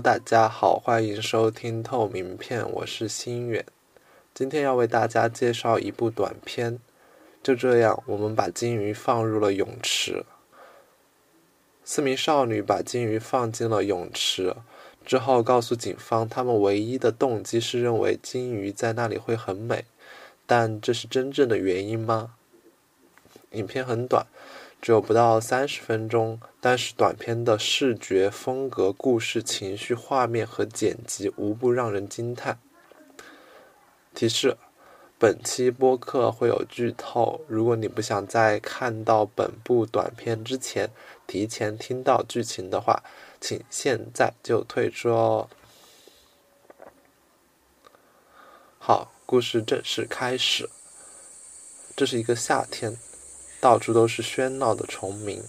大家好，欢迎收听透明片，我是心远。今天要为大家介绍一部短片。就这样，我们把金鱼放入了泳池。四名少女把金鱼放进了泳池之后，告诉警方，他们唯一的动机是认为金鱼在那里会很美。但这是真正的原因吗？影片很短。只有不到三十分钟，但是短片的视觉风格、故事情绪、画面和剪辑无不让人惊叹。提示：本期播客会有剧透，如果你不想在看到本部短片之前提前听到剧情的话，请现在就退出哦。好，故事正式开始。这是一个夏天。到处都是喧闹的虫鸣。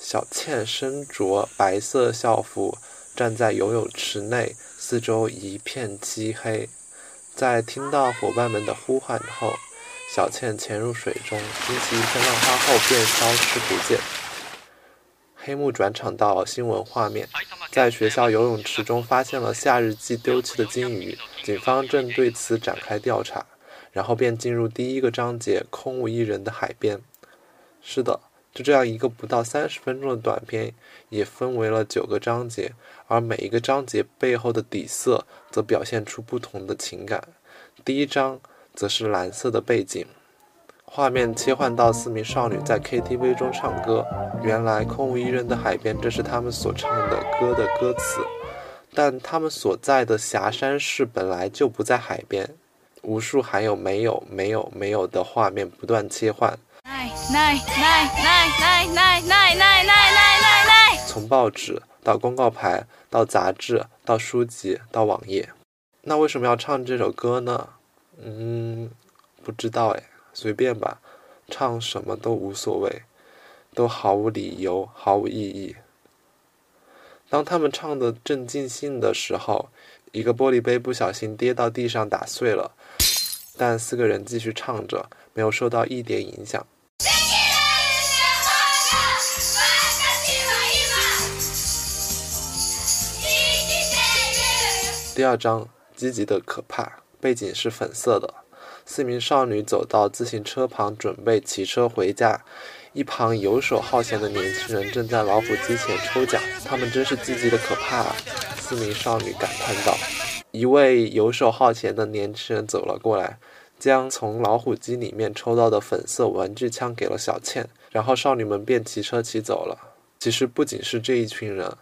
小倩身着白色校服，站在游泳池内，四周一片漆黑。在听到伙伴们的呼唤后，小倩潜入水中，惊起一片浪花后便消失不见。黑幕转场到新闻画面，在学校游泳池中发现了夏日季丢弃的金鱼，警方正对此展开调查。然后便进入第一个章节——空无一人的海边。是的，就这样一个不到三十分钟的短片，也分为了九个章节，而每一个章节背后的底色则表现出不同的情感。第一章则是蓝色的背景，画面切换到四名少女在 KTV 中唱歌。原来空无一人的海边，这是他们所唱的歌的歌词。但他们所在的霞山市本来就不在海边。无数还有没有没有没有的画面不断切换。奈奈奈奈奈奈奈奈奈奈从报纸到公告牌，到杂志，到书籍，到网页。那为什么要唱这首歌呢？嗯，不知道哎，随便吧，唱什么都无所谓，都毫无理由，毫无意义。当他们唱的正尽兴的时候，一个玻璃杯不小心跌到地上打碎了，但四个人继续唱着，没有受到一点影响。第二章积极的可怕，背景是粉色的。四名少女走到自行车旁，准备骑车回家。一旁游手好闲的年轻人正在老虎机前抽奖，他们真是积极的可怕啊。四名少女感叹道。一位游手好闲的年轻人走了过来，将从老虎机里面抽到的粉色玩具枪给了小倩，然后少女们便骑车骑走了。其实不仅是这一群人，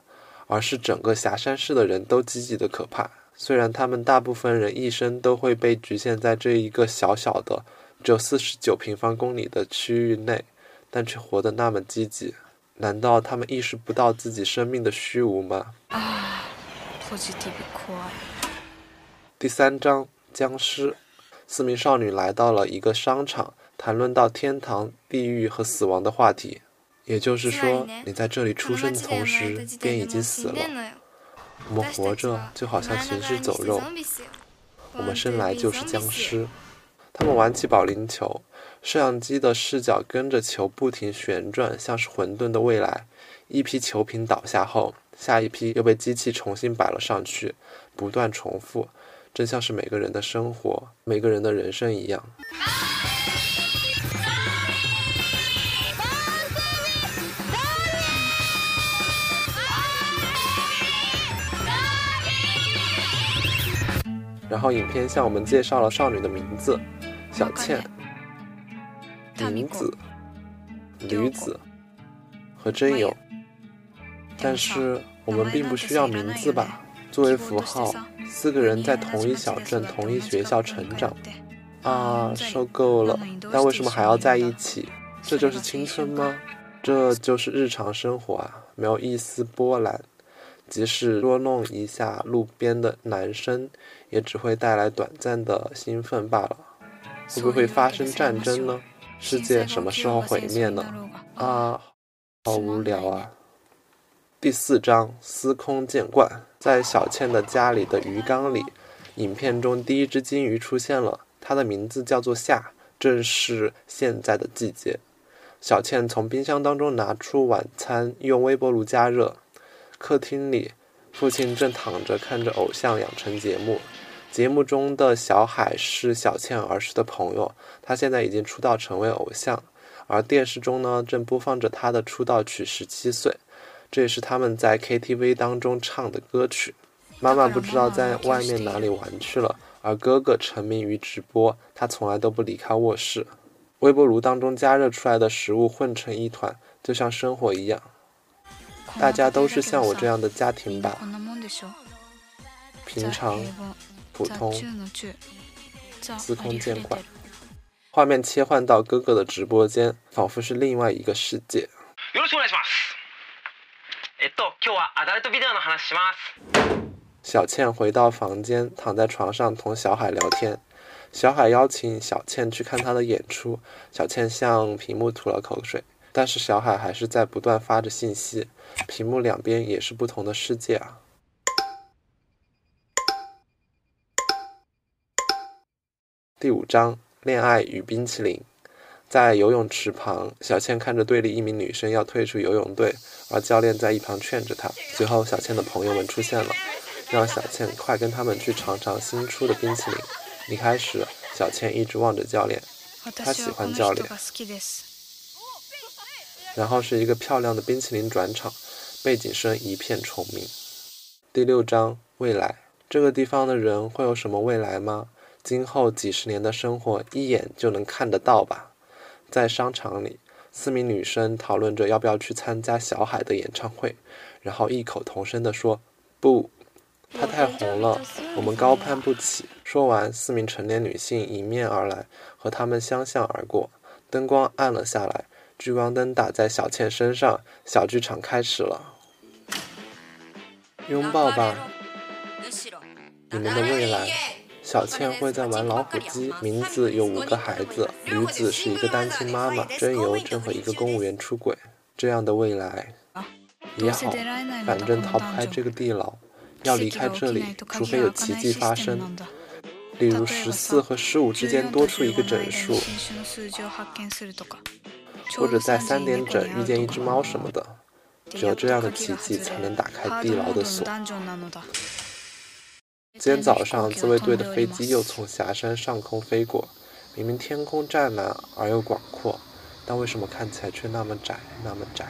而是整个霞山市的人都积极的可怕。虽然他们大部分人一生都会被局限在这一个小小的、只有四十九平方公里的区域内，但却活得那么积极。难道他们意识不到自己生命的虚无吗？第三章僵尸。四名少女来到了一个商场，谈论到天堂、地狱和死亡的话题。也就是说，你在这里出生的同时便已经死了。我们活着就好像行尸走肉，我们生来就是僵尸。他们玩起保龄球，摄像机的视角跟着球不停旋转，像是混沌的未来。一批球瓶倒下后，下一批又被机器重新摆了上去，不断重复，真像是每个人的生活、每个人的人生一样。然后，影片向我们介绍了少女的名字：小倩、明子、驴子和真由。但是，我们并不需要名字吧？作为符号，四个人在同一小镇、同一学校成长。啊，受够了！但为什么还要在一起？这就是青春吗？这就是日常生活啊，没有一丝波澜。即使捉弄一下路边的男生，也只会带来短暂的兴奋罢了。会不会发生战争呢？世界什么时候毁灭呢？啊，好无聊啊！第四章司空见惯，在小倩的家里的鱼缸里，影片中第一只金鱼出现了，它的名字叫做夏，正是现在的季节。小倩从冰箱当中拿出晚餐，用微波炉加热。客厅里，父亲正躺着看着偶像养成节目。节目中的小海是小倩儿时的朋友，他现在已经出道成为偶像。而电视中呢，正播放着他的出道曲《十七岁》，这也是他们在 KTV 当中唱的歌曲。妈妈不知道在外面哪里玩去了，而哥哥沉迷于直播，他从来都不离开卧室。微波炉当中加热出来的食物混成一团，就像生活一样。大家都是像我这样的家庭吧？平常。普通，司空见惯。画面切换到哥哥的直播间，仿佛是另外一个世界。小倩回到房间，躺在床上同小海聊天。小海邀请小倩去看他的演出，小倩向屏幕吐了口水，但是小海还是在不断发着信息。屏幕两边也是不同的世界啊。第五章恋爱与冰淇淋。在游泳池旁，小倩看着队里一名女生要退出游泳队，而教练在一旁劝着她。随后，小倩的朋友们出现了，让小倩快跟他们去尝尝新出的冰淇淋。离开时，小倩一直望着教练，她喜欢教练。然后是一个漂亮的冰淇淋转场，背景声一片虫鸣。第六章未来。这个地方的人会有什么未来吗？今后几十年的生活一眼就能看得到吧？在商场里，四名女生讨论着要不要去参加小海的演唱会，然后异口同声地说：“不，他太红了，我们高攀不起。”说完，四名成年女性迎面而来，和他们相向而过。灯光暗了下来，聚光灯打在小倩身上，小剧场开始了。拥抱吧，你们的未来。小倩会在玩老虎机，名字有五个孩子，女子是一个单亲妈妈，真由正和一个公务员出轨，这样的未来也好，反正逃不开这个地牢，要离开这里，除非有奇迹发生，例如十四和十五之间多出一个整数，或者在三点整遇见一只猫什么的，只有这样的奇迹才能打开地牢的锁。今天早上，自卫队的飞机又从霞山上空飞过。明明天空湛蓝而又广阔，但为什么看起来却那么窄，那么窄？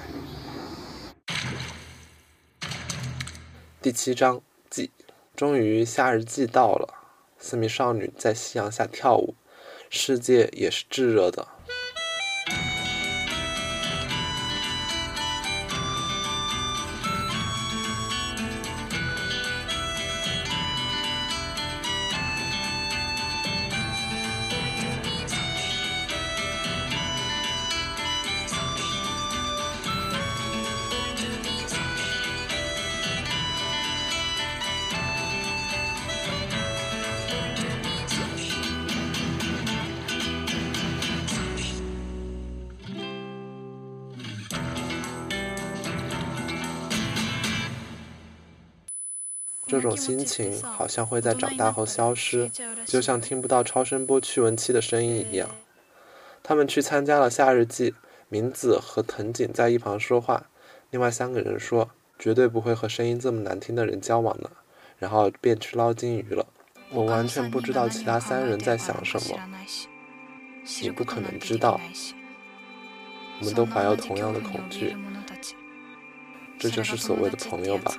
第七章季，终于夏日季到了。四名少女在夕阳下跳舞，世界也是炙热的。种心情好像会在长大后消失，就像听不到超声波驱蚊器的声音一样。他们去参加了夏日祭，明子和藤井在一旁说话，另外三个人说绝对不会和声音这么难听的人交往的，然后便去捞金鱼了。我完全不知道其他三人在想什么，你不可能知道，我们都怀有同样的恐惧，这就是所谓的朋友吧。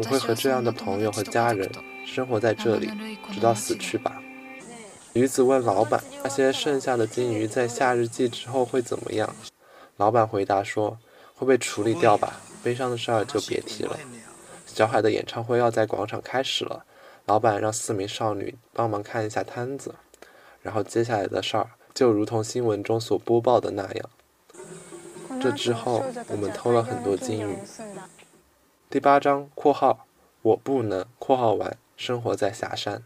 我会和这样的朋友和家人生活在这里，直到死去吧。女子问老板：“那些剩下的金鱼在夏日祭之后会怎么样？”老板回答说：“会被处理掉吧。悲伤的事儿就别提了。”小海的演唱会要在广场开始了，老板让四名少女帮忙看一下摊子，然后接下来的事儿就如同新闻中所播报的那样。这之后，我们偷了很多金鱼。第八章（括号我不能括号完）生活在霞山，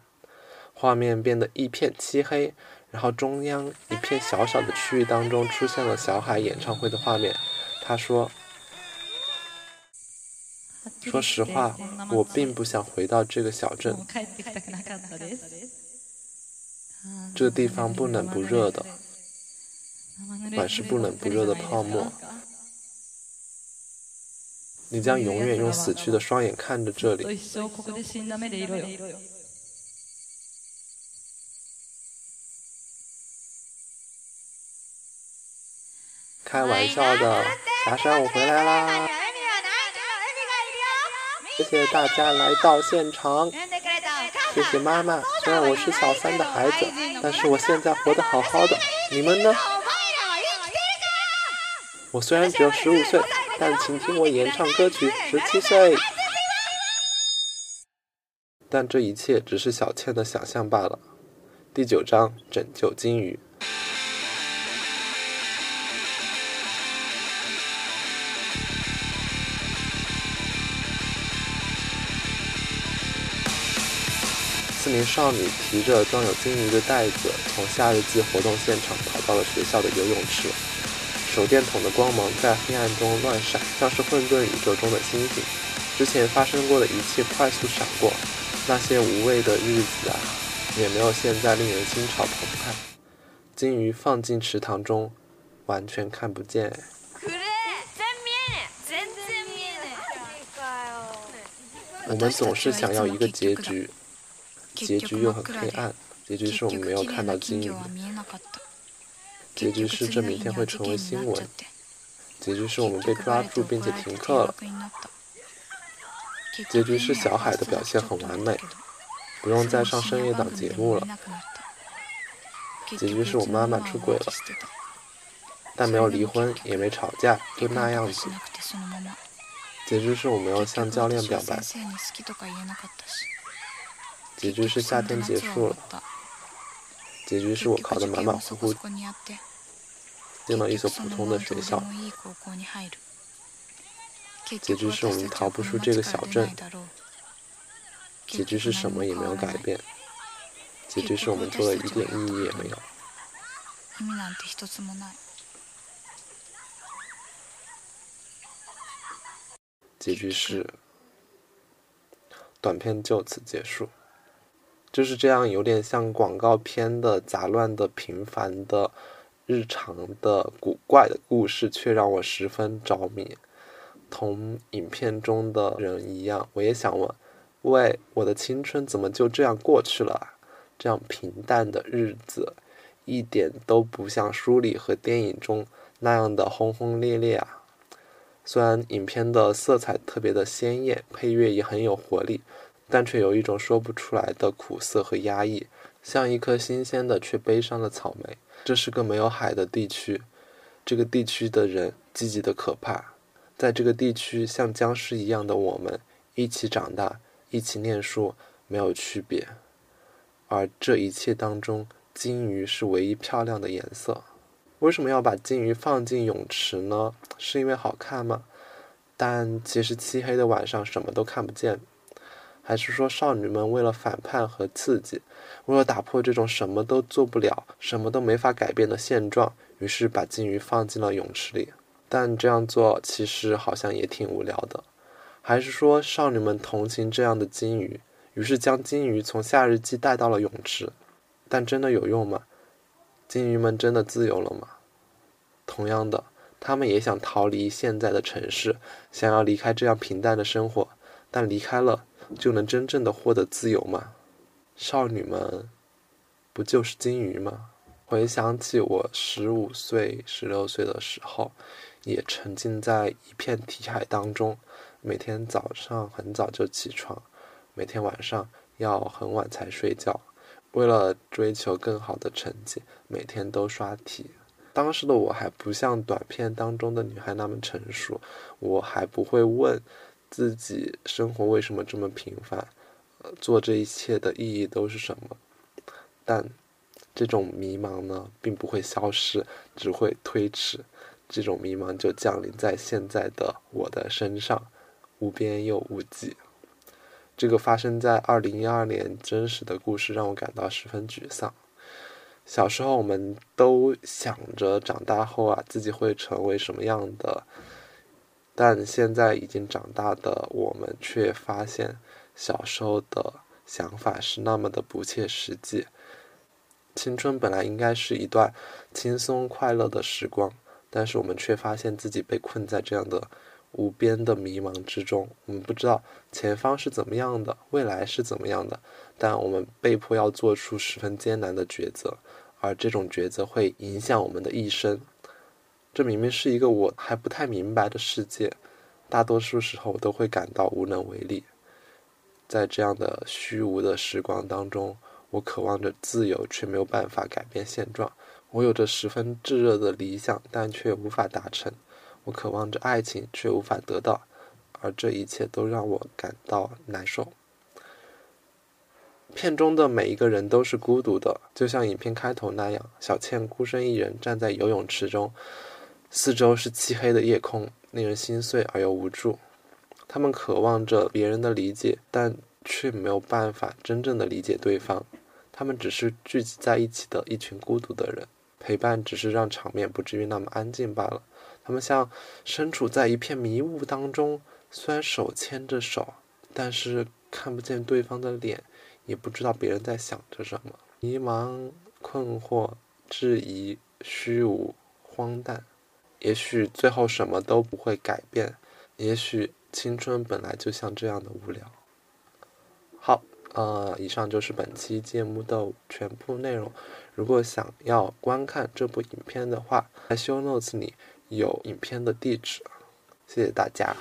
画面变得一片漆黑，然后中央一片小小的区域当中出现了小海演唱会的画面。他说：“说实话，我并不想回到这个小镇，这地方不冷不热的，满是不冷不热的泡沫。”你将永远用死去的双眼看着这里。开玩笑的，霞山，我回来啦！谢谢大家来到现场，谢谢妈妈。虽然我是小三的孩子，但是我现在活得好好的。你们呢？我虽然只有十五岁，但请听我演唱歌曲《十七岁》。但这一切只是小倩的想象罢了。第九章：拯救金鱼。四名少女提着装有金鱼的袋子，从夏日祭活动现场跑到了学校的游泳池。手电筒的光芒在黑暗中乱闪，像是混沌宇宙中的星星。之前发生过的一切快速闪过，那些无味的日子啊，也没有现在令人心潮澎湃。金鱼放进池塘中，完全看不见。我们总是想要一个结局。结局又很黑暗，结局是我们没有看到金鱼，结局是这明天会成为新闻，结局是我们被抓住并且停课了，结局是小海的表现很完美，不用再上深夜档节目了，结局是我妈妈出轨了，但没有离婚也没吵架，就那样子，结局是我没有向教练表白。结局是夏天结束了，结局是我考得马马虎虎，进了一所普通的学校，结局是我们逃不出这个小镇，结局是什么也没有改变，结局是我们做的一点意义也没有，结局是短片就此结束。就是这样，有点像广告片的杂乱的、平凡的、日常的、古怪的故事，却让我十分着迷。同影片中的人一样，我也想问：喂，我的青春怎么就这样过去了？这样平淡的日子，一点都不像书里和电影中那样的轰轰烈烈啊！虽然影片的色彩特别的鲜艳，配乐也很有活力。但却有一种说不出来的苦涩和压抑，像一颗新鲜的却悲伤的草莓。这是个没有海的地区，这个地区的人积极的可怕。在这个地区，像僵尸一样的我们，一起长大，一起念书，没有区别。而这一切当中，金鱼是唯一漂亮的颜色。为什么要把金鱼放进泳池呢？是因为好看吗？但其实漆黑的晚上什么都看不见。还是说，少女们为了反叛和刺激，为了打破这种什么都做不了、什么都没法改变的现状，于是把金鱼放进了泳池里。但这样做其实好像也挺无聊的。还是说，少女们同情这样的金鱼，于是将金鱼从夏日季带到了泳池。但真的有用吗？金鱼们真的自由了吗？同样的，他们也想逃离现在的城市，想要离开这样平淡的生活，但离开了。就能真正的获得自由吗？少女们，不就是金鱼吗？回想起我十五岁、十六岁的时候，也沉浸在一片题海当中，每天早上很早就起床，每天晚上要很晚才睡觉，为了追求更好的成绩，每天都刷题。当时的我还不像短片当中的女孩那么成熟，我还不会问。自己生活为什么这么平凡？做这一切的意义都是什么？但这种迷茫呢，并不会消失，只会推迟。这种迷茫就降临在现在的我的身上，无边又无际。这个发生在二零一二年真实的故事让我感到十分沮丧。小时候，我们都想着长大后啊，自己会成为什么样的？但现在已经长大的我们，却发现小时候的想法是那么的不切实际。青春本来应该是一段轻松快乐的时光，但是我们却发现自己被困在这样的无边的迷茫之中，我们不知道前方是怎么样的，未来是怎么样的，但我们被迫要做出十分艰难的抉择，而这种抉择会影响我们的一生。这明明是一个我还不太明白的世界，大多数时候我都会感到无能为力。在这样的虚无的时光当中，我渴望着自由，却没有办法改变现状。我有着十分炙热的理想，但却无法达成。我渴望着爱情，却无法得到，而这一切都让我感到难受。片中的每一个人都是孤独的，就像影片开头那样，小倩孤身一人站在游泳池中，四周是漆黑的夜空，令人心碎而又无助。他们渴望着别人的理解，但却没有办法真正的理解对方。他们只是聚集在一起的一群孤独的人，陪伴只是让场面不至于那么安静罢了。他们像身处在一片迷雾当中，虽然手牵着手，但是看不见对方的脸，也不知道别人在想着什么。迷茫、困惑、质疑、虚无、荒诞，也许最后什么都不会改变，也许青春本来就像这样的无聊。好，呃，以上就是本期节目的全部内容。如果想要观看这部影片的话，在 show notes 里。有影片的地址，谢谢大家。